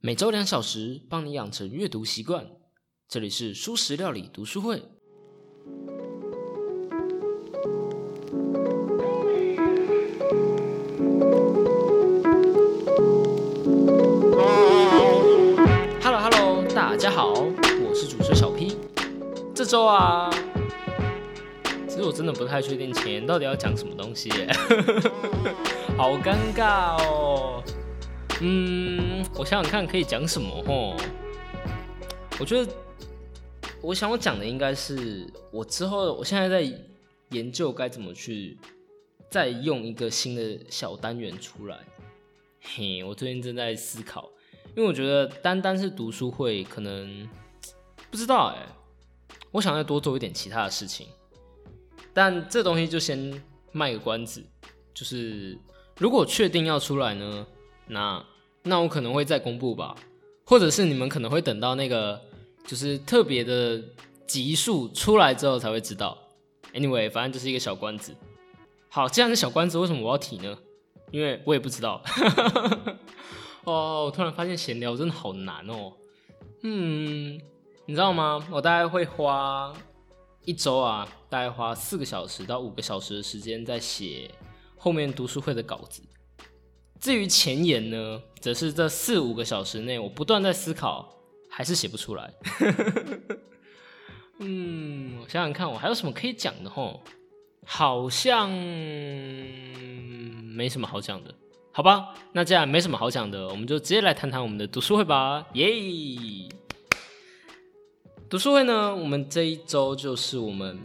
每周两小时，帮你养成阅读习惯。这里是素食料理读书会。Hello Hello，大家好，我是主持小 P。这周啊，其实我真的不太确定前到底要讲什么东西，好尴尬哦。嗯，我想想看可以讲什么哦。我觉得我想我讲的应该是我之后，我现在在研究该怎么去再用一个新的小单元出来。嘿，我最近正在思考，因为我觉得单单是读书会可能不知道哎，我想再多做一点其他的事情。但这东西就先卖个关子，就是如果确定要出来呢？那那我可能会再公布吧，或者是你们可能会等到那个就是特别的集数出来之后才会知道。Anyway，反正就是一个小关子。好，既然是小关子，为什么我要提呢？因为我也不知道。哦，我突然发现闲聊真的好难哦。嗯，你知道吗？我大概会花一周啊，大概花四个小时到五个小时的时间在写后面读书会的稿子。至于前言呢，则是这四五个小时内，我不断在思考，还是写不出来。嗯，我想想看，我还有什么可以讲的吼？好像没什么好讲的，好吧？那既然没什么好讲的，我们就直接来谈谈我们的读书会吧。耶！读书会呢，我们这一周就是我们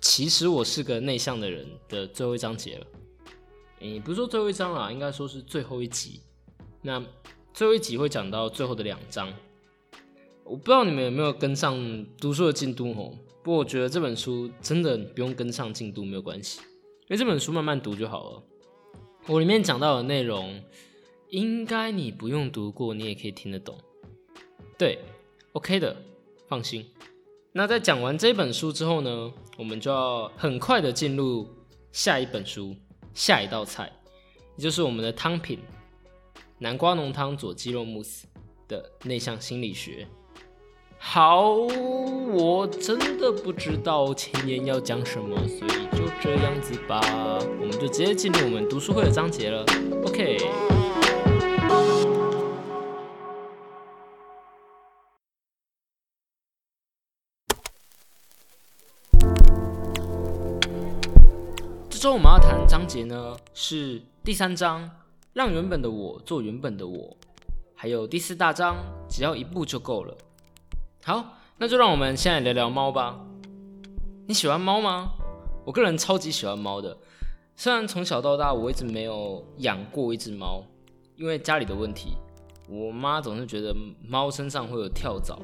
其实我是个内向的人的最后一章节了。你不是说最后一章啦，应该说是最后一集。那最后一集会讲到最后的两章。我不知道你们有没有跟上读书的进度哦。不过我觉得这本书真的不用跟上进度没有关系，因为这本书慢慢读就好了。我里面讲到的内容，应该你不用读过，你也可以听得懂。对，OK 的，放心。那在讲完这本书之后呢，我们就要很快的进入下一本书。下一道菜，也就是我们的汤品——南瓜浓汤佐鸡肉慕斯的内向心理学。好，我真的不知道前言要讲什么，所以就这样子吧，我们就直接进入我们读书会的章节了。OK。节呢，是第三章，让原本的我做原本的我，还有第四大章，只要一步就够了。好，那就让我们先来聊聊猫吧。你喜欢猫吗？我个人超级喜欢猫的，虽然从小到大我一直没有养过一只猫，因为家里的问题，我妈总是觉得猫身上会有跳蚤。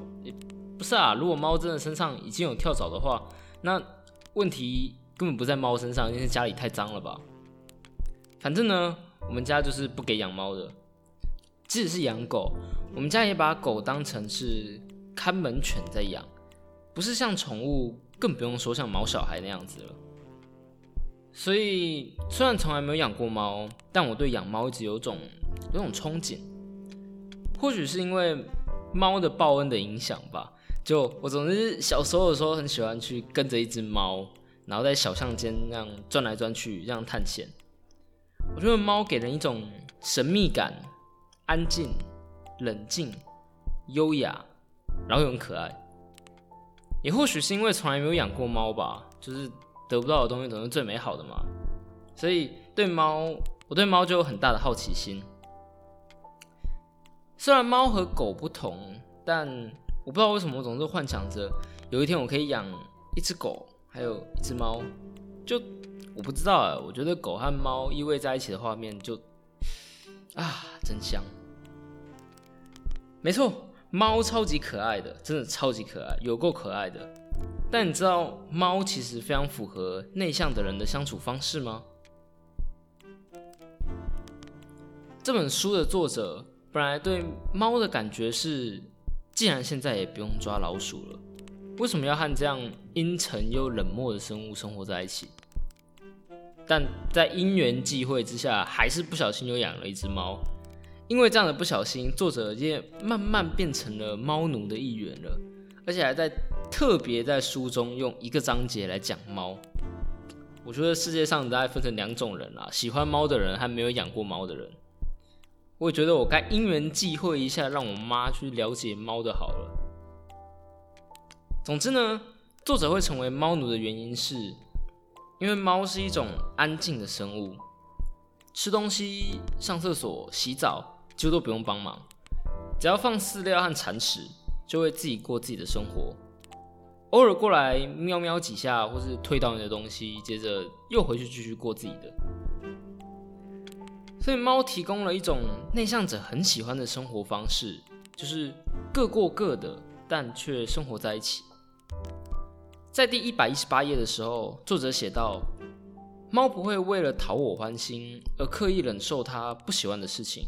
不是啊，如果猫真的身上已经有跳蚤的话，那问题。根本不在猫身上，因为家里太脏了吧。反正呢，我们家就是不给养猫的。即使是养狗，我们家也把狗当成是看门犬在养，不是像宠物，更不用说像毛小孩那样子了。所以，虽然从来没有养过猫，但我对养猫一直有种有种憧憬。或许是因为猫的报恩的影响吧。就我总是小时候的时候，很喜欢去跟着一只猫。然后在小巷间那样转来转去，这样探险。我觉得猫给人一种神秘感，安静、冷静、优雅，然后又很可爱。也或许是因为从来没有养过猫吧，就是得不到的东西总是最美好的嘛。所以对猫，我对猫就有很大的好奇心。虽然猫和狗不同，但我不知道为什么我总是幻想着有一天我可以养一只狗。还有一只猫，就我不知道啊。我觉得狗和猫依偎在一起的画面就啊，真香。没错，猫超级可爱的，真的超级可爱，有够可爱的。但你知道猫其实非常符合内向的人的相处方式吗？这本书的作者本来对猫的感觉是，既然现在也不用抓老鼠了。为什么要和这样阴沉又冷漠的生物生活在一起？但在因缘际会之下，还是不小心又养了一只猫。因为这样的不小心，作者也慢慢变成了猫奴的一员了，而且还在特别在书中用一个章节来讲猫。我觉得世界上大概分成两种人啦，喜欢猫的人和没有养过猫的人。我也觉得我该因缘际会一下，让我妈去了解猫的好了。总之呢，作者会成为猫奴的原因是，因为猫是一种安静的生物，吃东西、上厕所、洗澡。就都不用帮忙，只要放饲料和铲屎，就会自己过自己的生活。偶尔过来喵喵几下，或是推倒你的东西，接着又回去继续过自己的。所以猫提供了一种内向者很喜欢的生活方式，就是各过各的，但却生活在一起。在第一百一十八页的时候，作者写道：“猫不会为了讨我欢心而刻意忍受它不喜欢的事情。”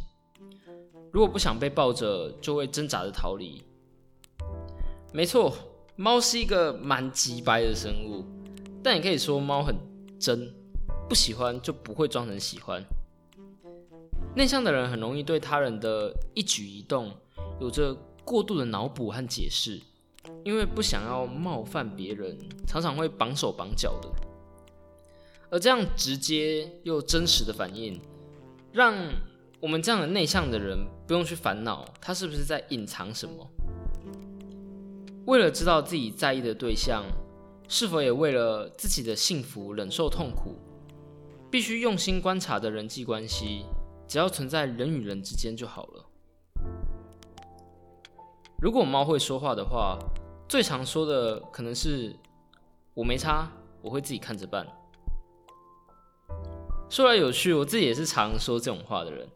如果不想被抱着，就会挣扎着逃离。没错，猫是一个蛮直白的生物，但也可以说猫很真，不喜欢就不会装成喜欢。内向的人很容易对他人的一举一动有着过度的脑补和解释，因为不想要冒犯别人，常常会绑手绑脚的。而这样直接又真实的反应，让。我们这样的内向的人不用去烦恼他是不是在隐藏什么。为了知道自己在意的对象是否也为了自己的幸福忍受痛苦，必须用心观察的人际关系，只要存在人与人之间就好了。如果猫会说话的话，最常说的可能是“我没差，我会自己看着办”。说来有趣，我自己也是常说这种话的人。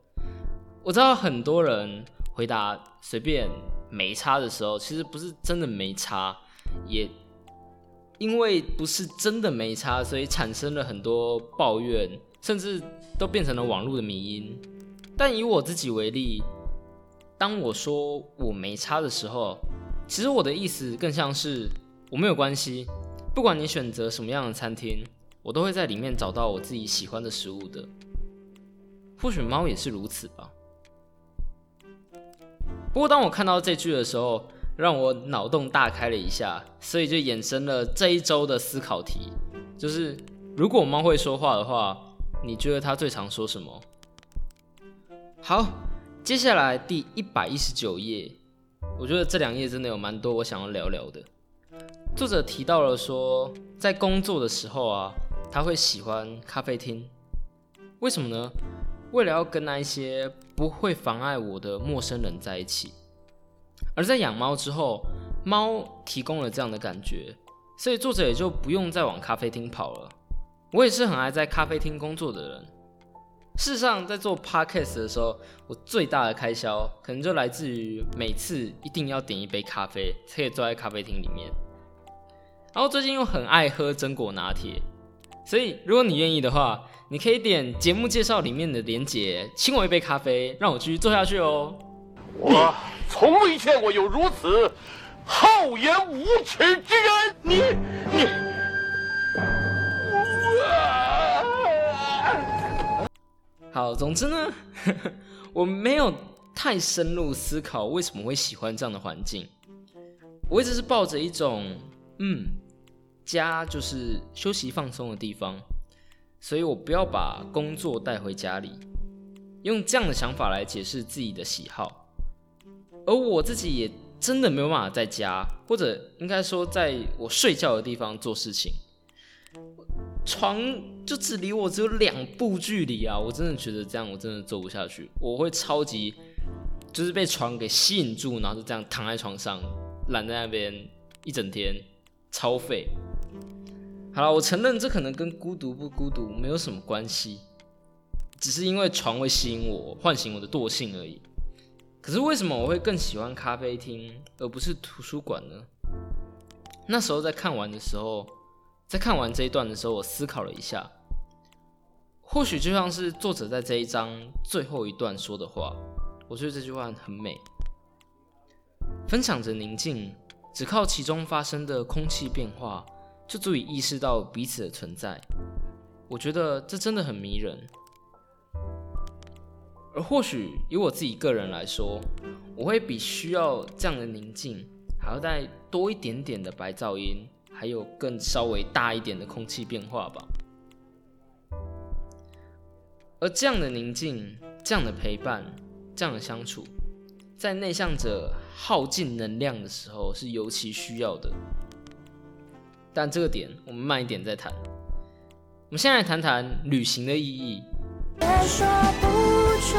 我知道很多人回答随便没差的时候，其实不是真的没差，也因为不是真的没差，所以产生了很多抱怨，甚至都变成了网络的迷因。但以我自己为例，当我说我没差的时候，其实我的意思更像是我没有关系，不管你选择什么样的餐厅，我都会在里面找到我自己喜欢的食物的。或许猫也是如此吧。不过，当我看到这句的时候，让我脑洞大开了一下，所以就衍生了这一周的思考题，就是如果猫会说话的话，你觉得它最常说什么？好，接下来第一百一十九页，我觉得这两页真的有蛮多我想要聊聊的。作者提到了说，在工作的时候啊，他会喜欢咖啡厅，为什么呢？为了要跟那一些不会妨碍我的陌生人在一起，而在养猫之后，猫提供了这样的感觉，所以作者也就不用再往咖啡厅跑了。我也是很爱在咖啡厅工作的人。事实上，在做 podcast 的时候，我最大的开销可能就来自于每次一定要点一杯咖啡，才可以坐在咖啡厅里面。然后最近又很爱喝榛果拿铁，所以如果你愿意的话。你可以点节目介绍里面的连结，请我一杯咖啡，让我继续做下去哦。我从未见过有如此厚颜无耻之人。你你，好，总之呢，我没有太深入思考为什么会喜欢这样的环境。我一直是抱着一种，嗯，家就是休息放松的地方。所以我不要把工作带回家里，用这样的想法来解释自己的喜好，而我自己也真的没有办法在家，或者应该说在我睡觉的地方做事情，床就只离我只有两步距离啊！我真的觉得这样我真的做不下去，我会超级就是被床给吸引住，然后就这样躺在床上懒在那边一整天，超废。好了，我承认这可能跟孤独不孤独没有什么关系，只是因为床会吸引我，唤醒我的惰性而已。可是为什么我会更喜欢咖啡厅而不是图书馆呢？那时候在看完的时候，在看完这一段的时候，我思考了一下，或许就像是作者在这一章最后一段说的话，我觉得这句话很美。分享着宁静，只靠其中发生的空气变化。就足以意识到彼此的存在，我觉得这真的很迷人。而或许以我自己个人来说，我会比需要这样的宁静，还要再多一点点的白噪音，还有更稍微大一点的空气变化吧。而这样的宁静，这样的陪伴，这样的相处，在内向者耗尽能量的时候是尤其需要的。但这个点我们慢一点再谈。我们先来谈谈旅行的意义。说不出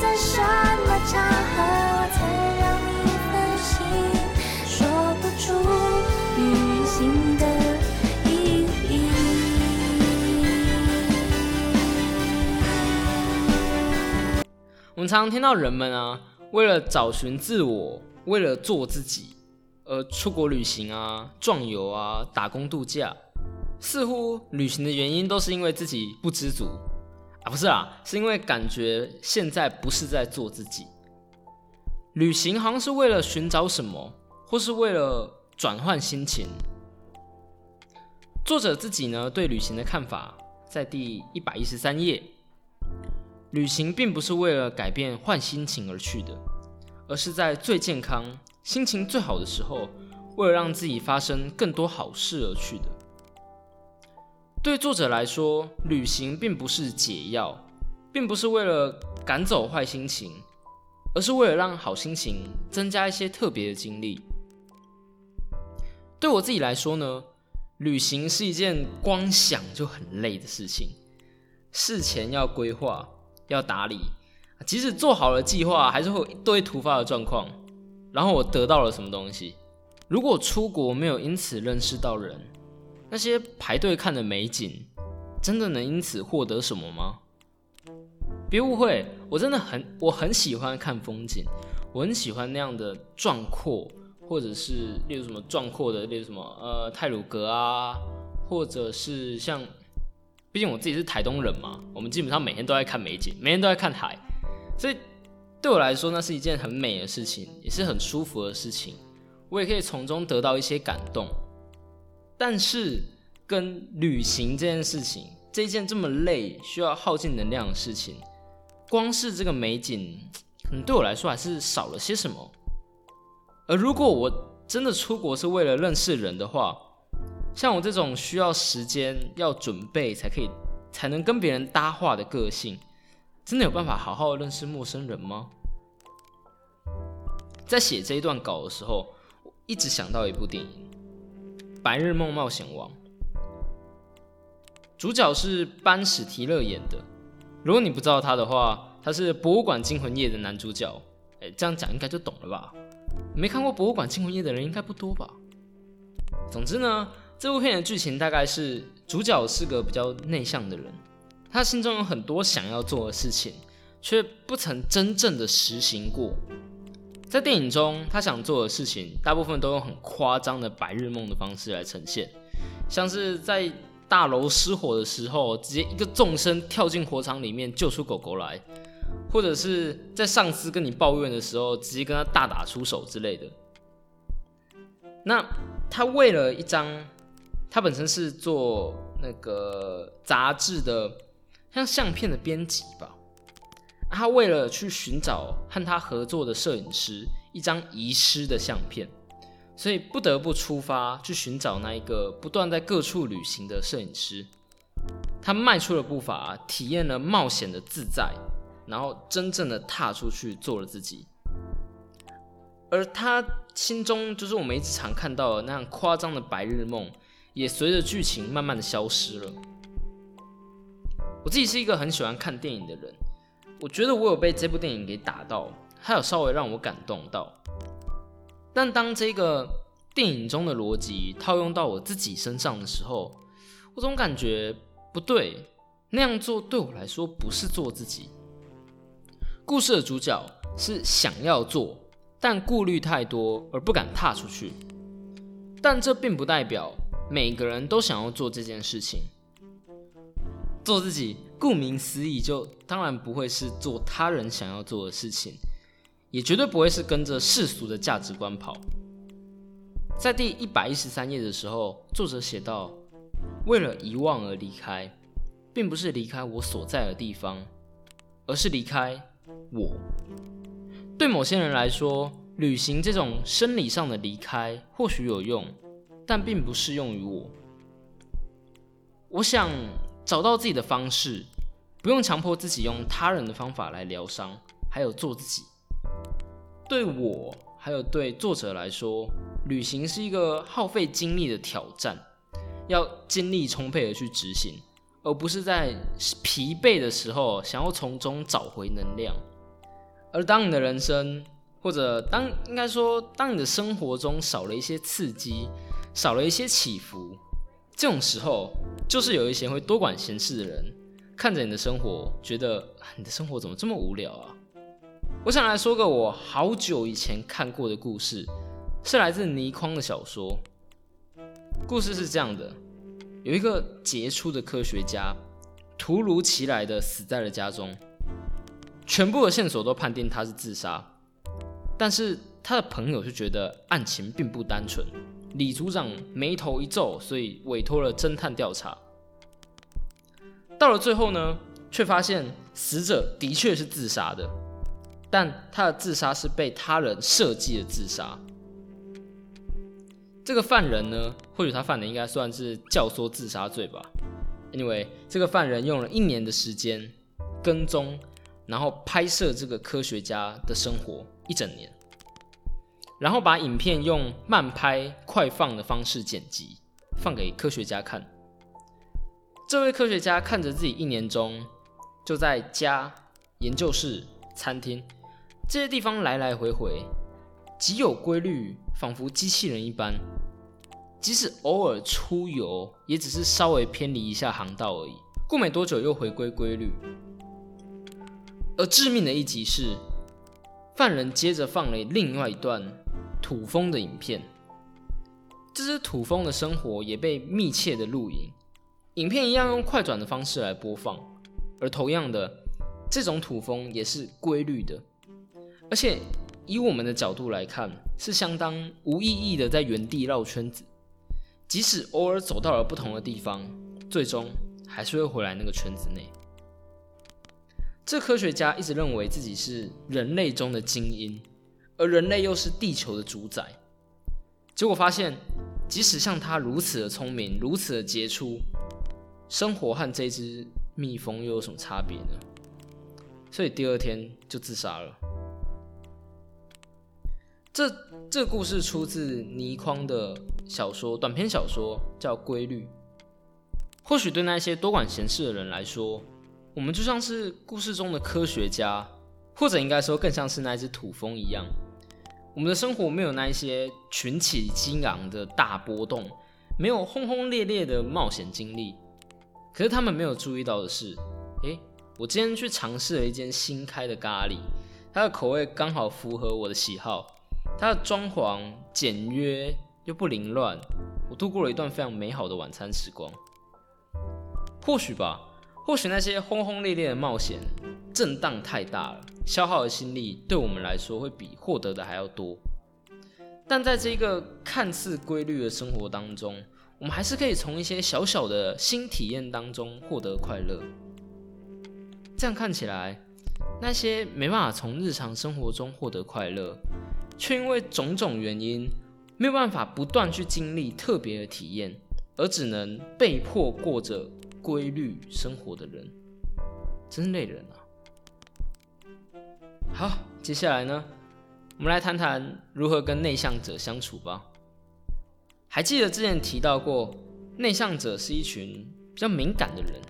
在什么场合我们常常听到人们啊，为了找寻自我，为了做自己，而出国旅行啊、壮游啊、打工度假。似乎旅行的原因都是因为自己不知足啊，不是啊，是因为感觉现在不是在做自己。旅行好像是为了寻找什么，或是为了转换心情。作者自己呢对旅行的看法，在第一百一十三页。旅行并不是为了改变换心情而去的，而是在最健康、心情最好的时候，为了让自己发生更多好事而去的。对作者来说，旅行并不是解药，并不是为了赶走坏心情，而是为了让好心情增加一些特别的经历。对我自己来说呢，旅行是一件光想就很累的事情，事前要规划、要打理，即使做好了计划，还是会有一堆突发的状况。然后我得到了什么东西？如果出国没有因此认识到人。那些排队看的美景，真的能因此获得什么吗？别误会，我真的很我很喜欢看风景，我很喜欢那样的壮阔，或者是例如什么壮阔的，例如什么呃泰鲁格啊，或者是像，毕竟我自己是台东人嘛，我们基本上每天都在看美景，每天都在看海，所以对我来说，那是一件很美的事情，也是很舒服的事情，我也可以从中得到一些感动。但是，跟旅行这件事情，这件这么累、需要耗尽能量的事情，光是这个美景，可能对我来说还是少了些什么。而如果我真的出国是为了认识人的话，像我这种需要时间、要准备才可以、才能跟别人搭话的个性，真的有办法好好认识陌生人吗？在写这一段稿的时候，我一直想到一部电影。《白日梦冒险王》主角是班史提勒演的。如果你不知道他的话，他是《博物馆惊魂夜》的男主角。哎，这样讲应该就懂了吧？没看过《博物馆惊魂夜》的人应该不多吧？总之呢，这部片的剧情大概是主角是个比较内向的人，他心中有很多想要做的事情，却不曾真正的实行过。在电影中，他想做的事情大部分都用很夸张的白日梦的方式来呈现，像是在大楼失火的时候，直接一个纵身跳进火场里面救出狗狗来，或者是在上司跟你抱怨的时候，直接跟他大打出手之类的。那他为了一张，他本身是做那个杂志的，像相片的编辑吧。他为了去寻找和他合作的摄影师一张遗失的相片，所以不得不出发去寻找那一个不断在各处旅行的摄影师。他迈出了步伐，体验了冒险的自在，然后真正的踏出去做了自己。而他心中就是我们一直常看到的那样夸张的白日梦，也随着剧情慢慢的消失了。我自己是一个很喜欢看电影的人。我觉得我有被这部电影给打到，还有稍微让我感动到。但当这个电影中的逻辑套用到我自己身上的时候，我总感觉不对。那样做对我来说不是做自己。故事的主角是想要做，但顾虑太多而不敢踏出去。但这并不代表每个人都想要做这件事情。做自己。顾名思义，就当然不会是做他人想要做的事情，也绝对不会是跟着世俗的价值观跑。在第一百一十三页的时候，作者写道：“为了遗忘而离开，并不是离开我所在的地方，而是离开我。对某些人来说，旅行这种生理上的离开或许有用，但并不适用于我。我想找到自己的方式，不用强迫自己用他人的方法来疗伤，还有做自己。对我还有对作者来说，旅行是一个耗费精力的挑战，要精力充沛的去执行，而不是在疲惫的时候想要从中找回能量。而当你的人生，或者当应该说，当你的生活中少了一些刺激，少了一些起伏，这种时候，就是有一些会多管闲事的人，看着你的生活，觉得你的生活怎么这么无聊啊？我想来说个我好久以前看过的故事，是来自倪匡的小说。故事是这样的：有一个杰出的科学家，突如其来的死在了家中。全部的线索都判定他是自杀，但是他的朋友就觉得案情并不单纯。李组长眉头一皱，所以委托了侦探调查。到了最后呢，却发现死者的确是自杀的，但他的自杀是被他人设计的自杀。这个犯人呢，或许他犯的应该算是教唆自杀罪吧。Anyway，这个犯人用了一年的时间跟踪。然后拍摄这个科学家的生活一整年，然后把影片用慢拍快放的方式剪辑，放给科学家看。这位科学家看着自己一年中就在家、研究室、餐厅这些地方来来回回，极有规律，仿佛机器人一般。即使偶尔出游，也只是稍微偏离一下航道而已。过没多久又回归规律。而致命的一集是，犯人接着放了另外一段土蜂的影片。这只土蜂的生活也被密切的录影，影片一样用快转的方式来播放。而同样的，这种土蜂也是规律的，而且以我们的角度来看，是相当无意义的在原地绕圈子。即使偶尔走到了不同的地方，最终还是会回来那个圈子内。这科学家一直认为自己是人类中的精英，而人类又是地球的主宰。结果发现，即使像他如此的聪明，如此的杰出，生活和这只蜜蜂又有什么差别呢？所以第二天就自杀了。这这故事出自倪匡的小说短篇小说，叫《规律》。或许对那些多管闲事的人来说，我们就像是故事中的科学家，或者应该说更像是那只土蜂一样。我们的生活没有那一些群起激昂的大波动，没有轰轰烈烈的冒险经历。可是他们没有注意到的是，诶，我今天去尝试了一间新开的咖喱，它的口味刚好符合我的喜好，它的装潢简约又不凌乱，我度过了一段非常美好的晚餐时光。或许吧。或许那些轰轰烈烈的冒险，震荡太大了，消耗的心力对我们来说会比获得的还要多。但在这一个看似规律的生活当中，我们还是可以从一些小小的新体验当中获得快乐。这样看起来，那些没办法从日常生活中获得快乐，却因为种种原因没有办法不断去经历特别的体验，而只能被迫过着。规律生活的人，真累人啊！好，接下来呢，我们来谈谈如何跟内向者相处吧。还记得之前提到过，内向者是一群比较敏感的人，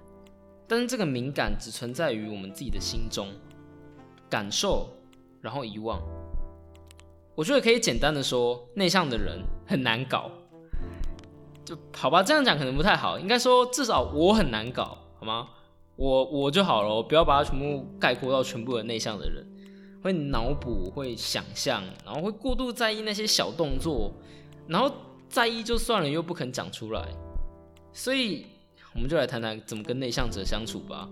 但是这个敏感只存在于我们自己的心中，感受，然后遗忘。我觉得可以简单的说，内向的人很难搞。就好吧，这样讲可能不太好。应该说，至少我很难搞，好吗？我我就好了，不要把它全部概括到全部的内向的人，会脑补，会想象，然后会过度在意那些小动作，然后在意就算了，又不肯讲出来。所以，我们就来谈谈怎么跟内向者相处吧。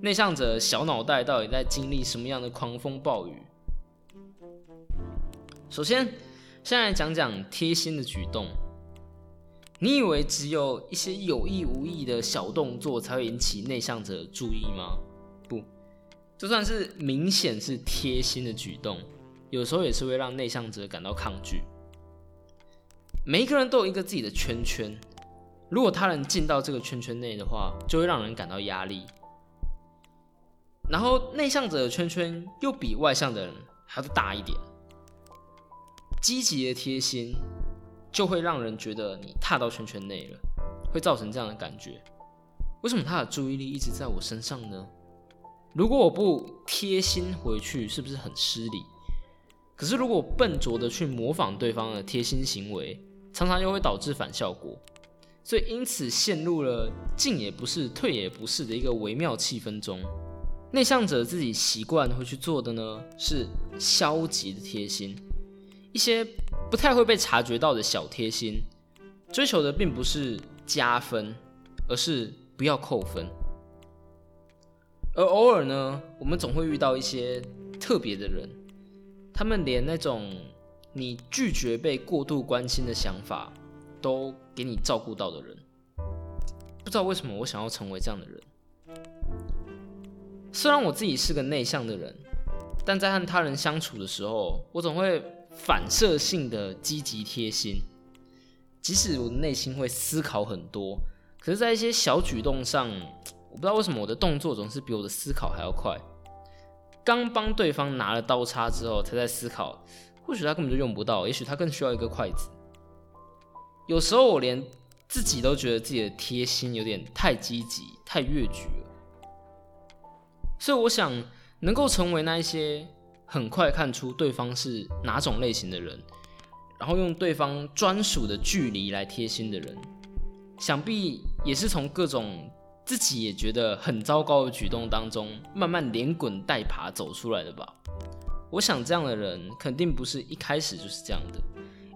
内向者小脑袋到底在经历什么样的狂风暴雨？首先，先来讲讲贴心的举动。你以为只有一些有意无意的小动作才会引起内向者注意吗？不，就算是明显是贴心的举动，有时候也是会让内向者感到抗拒。每一个人都有一个自己的圈圈，如果他人进到这个圈圈内的话，就会让人感到压力。然后内向者的圈圈又比外向的人还要大一点，积极的贴心就会让人觉得你踏到圈圈内了，会造成这样的感觉。为什么他的注意力一直在我身上呢？如果我不贴心回去，是不是很失礼？可是如果笨拙的去模仿对方的贴心行为，常常又会导致反效果，所以因此陷入了进也不是、退也不是的一个微妙气氛中。内向者自己习惯会去做的呢，是消极的贴心，一些不太会被察觉到的小贴心，追求的并不是加分，而是不要扣分。而偶尔呢，我们总会遇到一些特别的人，他们连那种你拒绝被过度关心的想法，都给你照顾到的人。不知道为什么我想要成为这样的人。虽然我自己是个内向的人，但在和他人相处的时候，我总会反射性的积极贴心，即使我的内心会思考很多，可是，在一些小举动上。我不知道为什么我的动作总是比我的思考还要快。刚帮对方拿了刀叉之后，他在思考，或许他根本就用不到，也许他更需要一个筷子。有时候我连自己都觉得自己的贴心有点太积极、太越矩了。所以我想能够成为那一些很快看出对方是哪种类型的人，然后用对方专属的距离来贴心的人，想必也是从各种。自己也觉得很糟糕的举动当中，慢慢连滚带爬走出来的吧。我想这样的人肯定不是一开始就是这样的，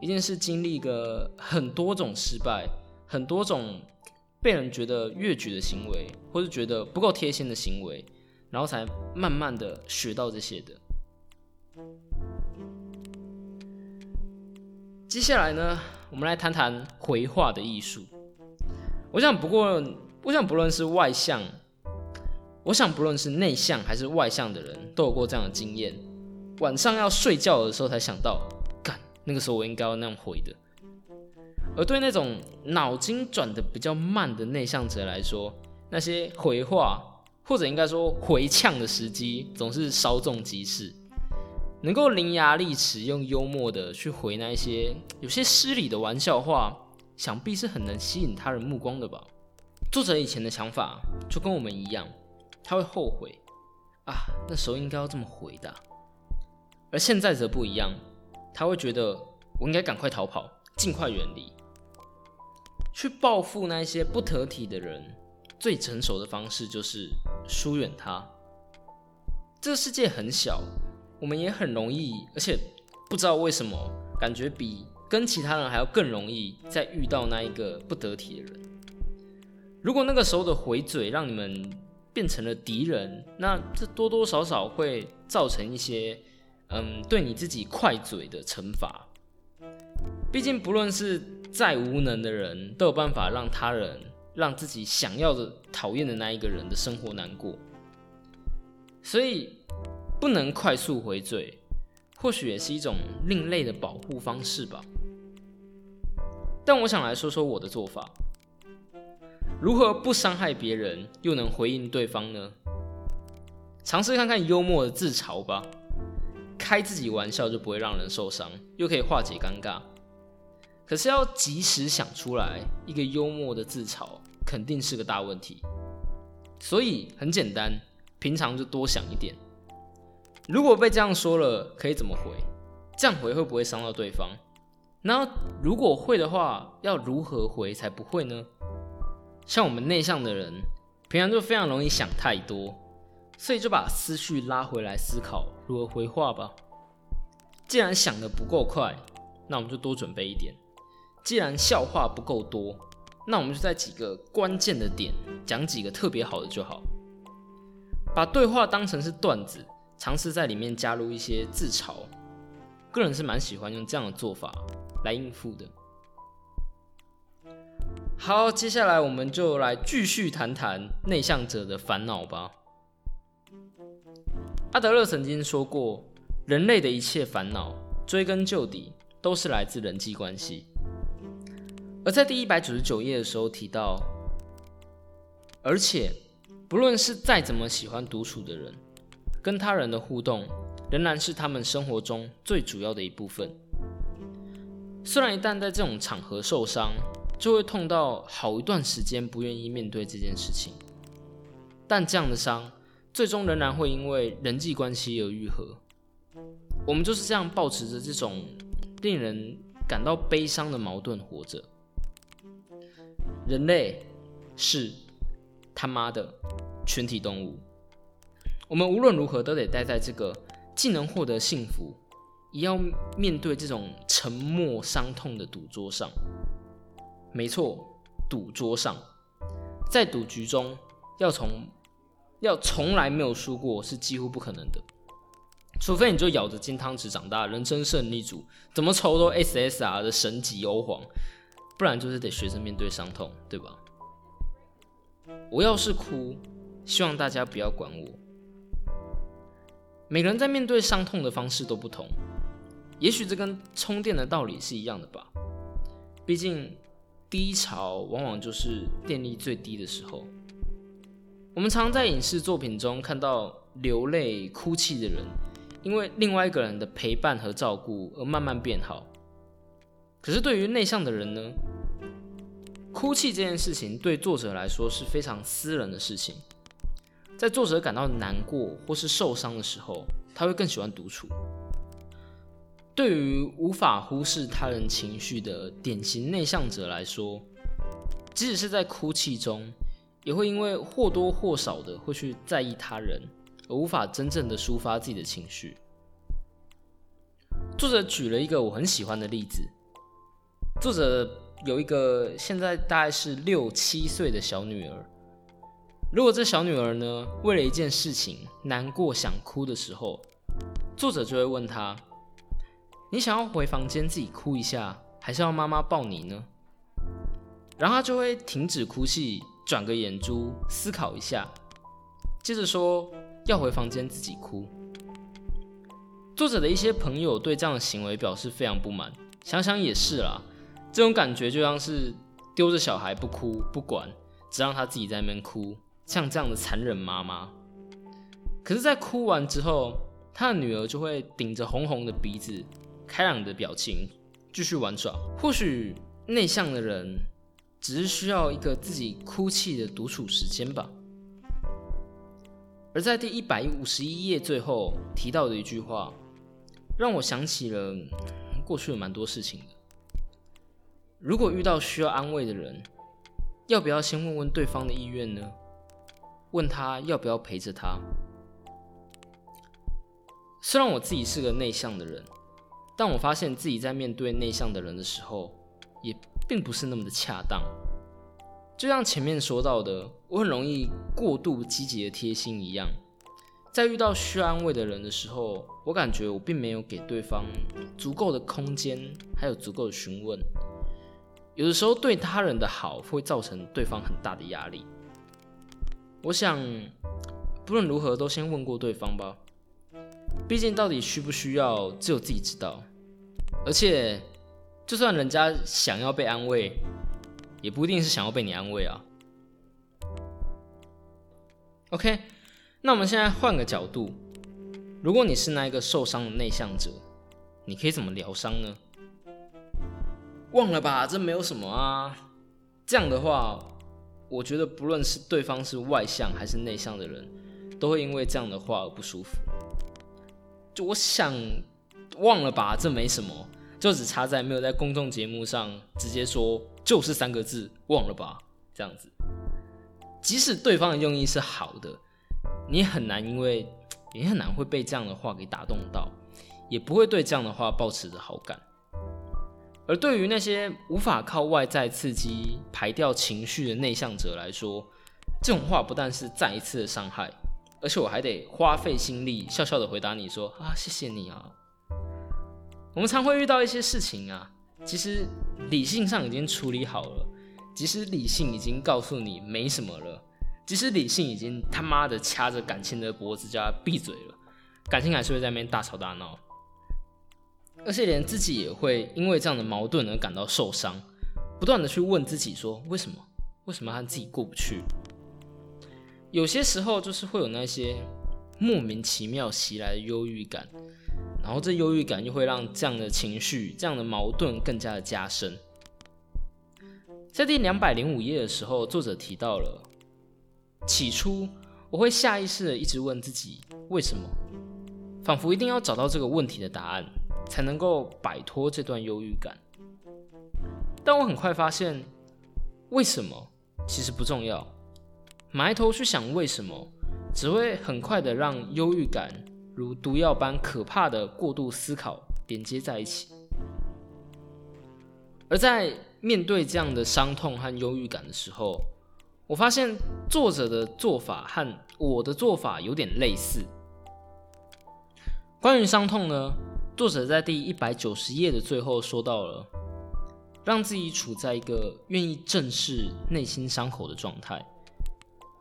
一定是经历个很多种失败，很多种被人觉得越矩的行为，或是觉得不够贴心的行为，然后才慢慢的学到这些的。接下来呢，我们来谈谈回话的艺术。我想不过。我想，不论是外向，我想不论是内向还是外向的人，都有过这样的经验。晚上要睡觉的时候才想到，干，那个时候我应该要那样回的。而对那种脑筋转的比较慢的内向者来说，那些回话或者应该说回呛的时机，总是稍纵即逝。能够伶牙俐齿，用幽默的去回那些有些失礼的玩笑话，想必是很能吸引他人目光的吧。作者以前的想法就跟我们一样，他会后悔啊，那时候应该要这么回的。而现在则不一样，他会觉得我应该赶快逃跑，尽快远离，去报复那些不得体的人。最成熟的方式就是疏远他。这个世界很小，我们也很容易，而且不知道为什么，感觉比跟其他人还要更容易再遇到那一个不得体的人。如果那个时候的回嘴让你们变成了敌人，那这多多少少会造成一些，嗯，对你自己快嘴的惩罚。毕竟不论是再无能的人，都有办法让他人、让自己想要的、讨厌的那一个人的生活难过。所以不能快速回嘴，或许也是一种另类的保护方式吧。但我想来说说我的做法。如何不伤害别人又能回应对方呢？尝试看看幽默的自嘲吧，开自己玩笑就不会让人受伤，又可以化解尴尬。可是要及时想出来一个幽默的自嘲，肯定是个大问题。所以很简单，平常就多想一点。如果被这样说了，可以怎么回？这样回会不会伤到对方？那如果会的话，要如何回才不会呢？像我们内向的人，平常就非常容易想太多，所以就把思绪拉回来思考如何回话吧。既然想的不够快，那我们就多准备一点；既然笑话不够多，那我们就在几个关键的点讲几个特别好的就好。把对话当成是段子，尝试在里面加入一些自嘲。个人是蛮喜欢用这样的做法来应付的。好，接下来我们就来继续谈谈内向者的烦恼吧。阿德勒曾经说过，人类的一切烦恼，追根究底都是来自人际关系。而在第一百九十九页的时候提到，而且不论是再怎么喜欢独处的人，跟他人的互动仍然是他们生活中最主要的一部分。虽然一旦在这种场合受伤，就会痛到好一段时间不愿意面对这件事情，但这样的伤最终仍然会因为人际关系而愈合。我们就是这样保持着这种令人感到悲伤的矛盾活着。人类是他妈的群体动物，我们无论如何都得待在这个既能获得幸福，也要面对这种沉默伤痛的赌桌上。没错，赌桌上，在赌局中要从要从来没有输过是几乎不可能的，除非你就咬着金汤匙长大，人生胜利组，怎么抽都 SSR 的神级欧皇，不然就是得学着面对伤痛，对吧？我要是哭，希望大家不要管我。每个人在面对伤痛的方式都不同，也许这跟充电的道理是一样的吧，毕竟。低潮往往就是电力最低的时候。我们常在影视作品中看到流泪、哭泣的人，因为另外一个人的陪伴和照顾而慢慢变好。可是对于内向的人呢？哭泣这件事情对作者来说是非常私人的事情。在作者感到难过或是受伤的时候，他会更喜欢独处。对于无法忽视他人情绪的典型内向者来说，即使是在哭泣中，也会因为或多或少的会去在意他人，而无法真正的抒发自己的情绪。作者举了一个我很喜欢的例子：作者有一个现在大概是六七岁的小女儿，如果这小女儿呢为了一件事情难过想哭的时候，作者就会问她。你想要回房间自己哭一下，还是要妈妈抱你呢？然后她就会停止哭泣，转个眼珠思考一下，接着说要回房间自己哭。作者的一些朋友对这样的行为表示非常不满。想想也是啦，这种感觉就像是丢着小孩不哭不管，只让他自己在那边哭，像这样的残忍妈妈。可是，在哭完之后，他的女儿就会顶着红红的鼻子。开朗的表情，继续玩耍。或许内向的人只是需要一个自己哭泣的独处时间吧。而在第一百五十一页最后提到的一句话，让我想起了过去有蛮多事情的。如果遇到需要安慰的人，要不要先问问对方的意愿呢？问他要不要陪着他？虽然我自己是个内向的人。但我发现自己在面对内向的人的时候，也并不是那么的恰当。就像前面说到的，我很容易过度积极的贴心一样，在遇到需要安慰的人的时候，我感觉我并没有给对方足够的空间，还有足够的询问。有的时候对他人的好会造成对方很大的压力。我想，不论如何都先问过对方吧，毕竟到底需不需要，只有自己知道。而且，就算人家想要被安慰，也不一定是想要被你安慰啊。OK，那我们现在换个角度，如果你是那一个受伤的内向者，你可以怎么疗伤呢？忘了吧，这没有什么啊。这样的话，我觉得不论是对方是外向还是内向的人，都会因为这样的话而不舒服。就我想。忘了吧，这没什么，就只差在没有在公众节目上直接说就是三个字，忘了吧，这样子。即使对方的用意是好的，你很难，因为也很难会被这样的话给打动到，也不会对这样的话保持着好感。而对于那些无法靠外在刺激排掉情绪的内向者来说，这种话不但是再一次的伤害，而且我还得花费心力笑笑的回答你说啊，谢谢你啊。我们常会遇到一些事情啊，其实理性上已经处理好了，即使理性已经告诉你没什么了，即使理性已经他妈的掐着感情的脖子叫他闭嘴了，感情还是会在那边大吵大闹，而且连自己也会因为这样的矛盾而感到受伤，不断的去问自己说为什么？为什么他自己过不去？有些时候就是会有那些莫名其妙袭来的忧郁感，然后这忧郁感又会让这样的情绪、这样的矛盾更加的加深。在第两百零五页的时候，作者提到了，起初我会下意识的一直问自己为什么，仿佛一定要找到这个问题的答案，才能够摆脱这段忧郁感。但我很快发现，为什么其实不重要。埋头去想为什么，只会很快的让忧郁感如毒药般可怕的过度思考连接在一起。而在面对这样的伤痛和忧郁感的时候，我发现作者的做法和我的做法有点类似。关于伤痛呢，作者在第一百九十页的最后说到了，让自己处在一个愿意正视内心伤口的状态。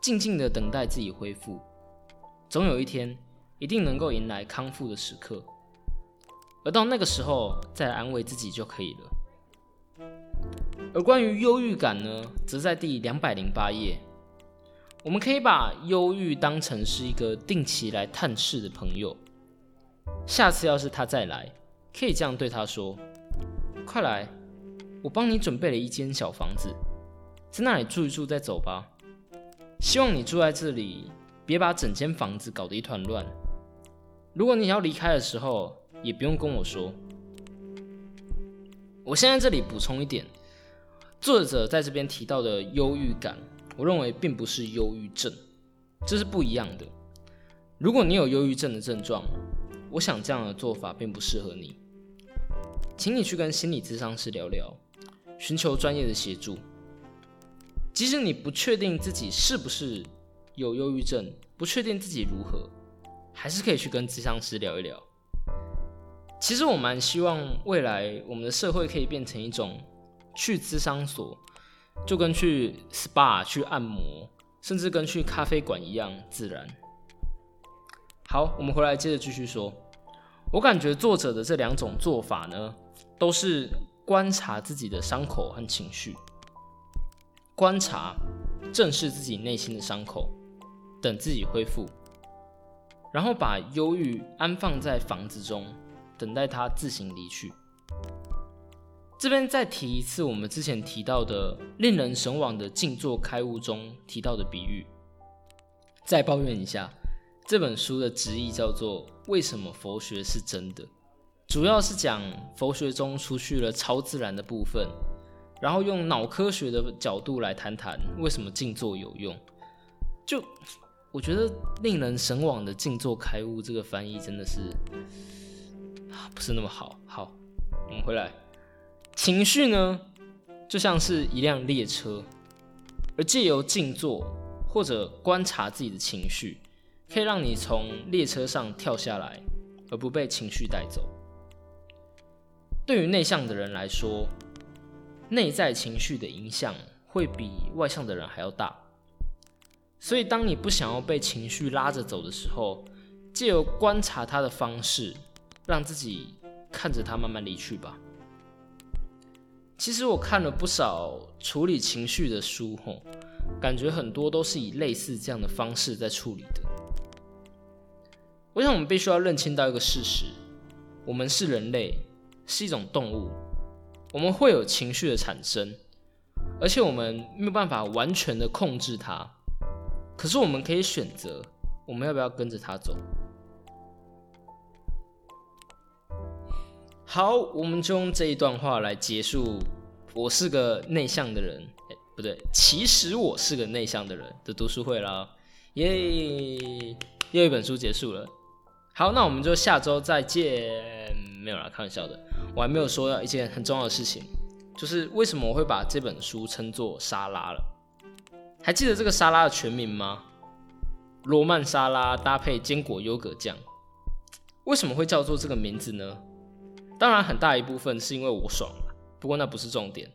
静静的等待自己恢复，总有一天一定能够迎来康复的时刻，而到那个时候再安慰自己就可以了。而关于忧郁感呢，则在第两百零八页。我们可以把忧郁当成是一个定期来探视的朋友，下次要是他再来，可以这样对他说：“快来，我帮你准备了一间小房子，在那里住一住再走吧。”希望你住在这里，别把整间房子搞得一团乱。如果你要离开的时候，也不用跟我说。我现在这里补充一点，作者在这边提到的忧郁感，我认为并不是忧郁症，这是不一样的。如果你有忧郁症的症状，我想这样的做法并不适合你，请你去跟心理咨商师聊聊，寻求专业的协助。即使你不确定自己是不是有忧郁症，不确定自己如何，还是可以去跟咨商师聊一聊。其实我蛮希望未来我们的社会可以变成一种去咨商所，就跟去 SPA 去按摩，甚至跟去咖啡馆一样自然。好，我们回来接着继续说。我感觉作者的这两种做法呢，都是观察自己的伤口和情绪。观察，正视自己内心的伤口，等自己恢复，然后把忧郁安放在房子中，等待它自行离去。这边再提一次，我们之前提到的令人神往的静坐开悟中提到的比喻。再抱怨一下，这本书的直译叫做“为什么佛学是真的”，主要是讲佛学中除去了超自然的部分。然后用脑科学的角度来谈谈为什么静坐有用，就我觉得令人神往的静坐开悟这个翻译真的是啊不是那么好。好，我们回来，情绪呢就像是一辆列车，而借由静坐或者观察自己的情绪，可以让你从列车上跳下来，而不被情绪带走。对于内向的人来说。内在情绪的影响会比外向的人还要大，所以当你不想要被情绪拉着走的时候，借由观察他的方式，让自己看着他慢慢离去吧。其实我看了不少处理情绪的书，吼，感觉很多都是以类似这样的方式在处理的。我想我们必须要认清到一个事实：我们是人类，是一种动物。我们会有情绪的产生，而且我们没有办法完全的控制它。可是我们可以选择，我们要不要跟着它走？好，我们就用这一段话来结束。我是个内向的人，哎不对，其实我是个内向的人的读书会啦，耶！又一本书结束了。好，那我们就下周再见。没有啦，开玩笑的。我还没有说到一件很重要的事情，就是为什么我会把这本书称作沙拉了？还记得这个沙拉的全名吗？罗曼沙拉搭配坚果优格酱。为什么会叫做这个名字呢？当然，很大一部分是因为我爽了。不过那不是重点。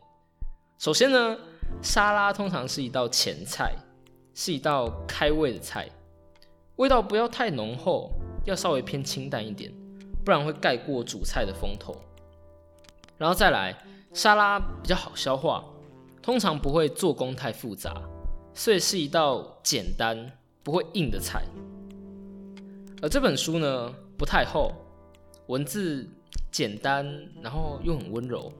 首先呢，沙拉通常是一道前菜，是一道开胃的菜，味道不要太浓厚，要稍微偏清淡一点，不然会盖过主菜的风头。然后再来，沙拉比较好消化，通常不会做工太复杂，所以是一道简单不会硬的菜。而这本书呢，不太厚，文字简单，然后又很温柔，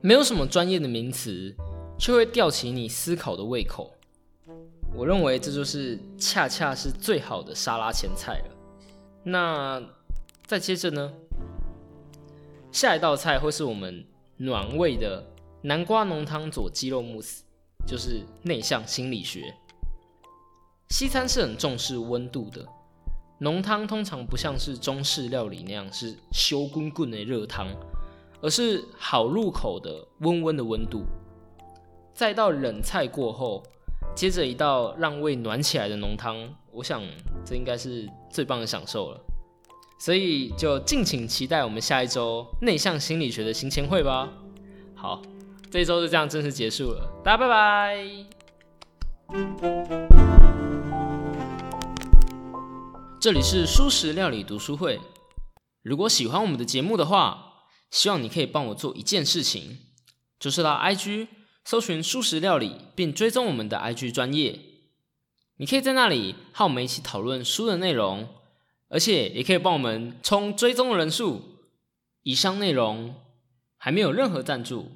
没有什么专业的名词，却会吊起你思考的胃口。我认为这就是恰恰是最好的沙拉前菜了。那再接着呢，下一道菜会是我们暖胃的南瓜浓汤佐鸡肉慕斯，就是内向心理学。西餐是很重视温度的，浓汤通常不像是中式料理那样是修滚滚的热汤，而是好入口的温温的温度。再到冷菜过后。接着一道让胃暖起来的浓汤，我想这应该是最棒的享受了。所以就敬请期待我们下一周内向心理学的新签会吧。好，这一周就这样正式结束了，大家拜拜。这里是舒食料理读书会。如果喜欢我们的节目的话，希望你可以帮我做一件事情，就是到 IG。搜寻素食料理，并追踪我们的 IG 专业，你可以在那里和我们一起讨论书的内容，而且也可以帮我们冲追踪的人数。以上内容还没有任何赞助。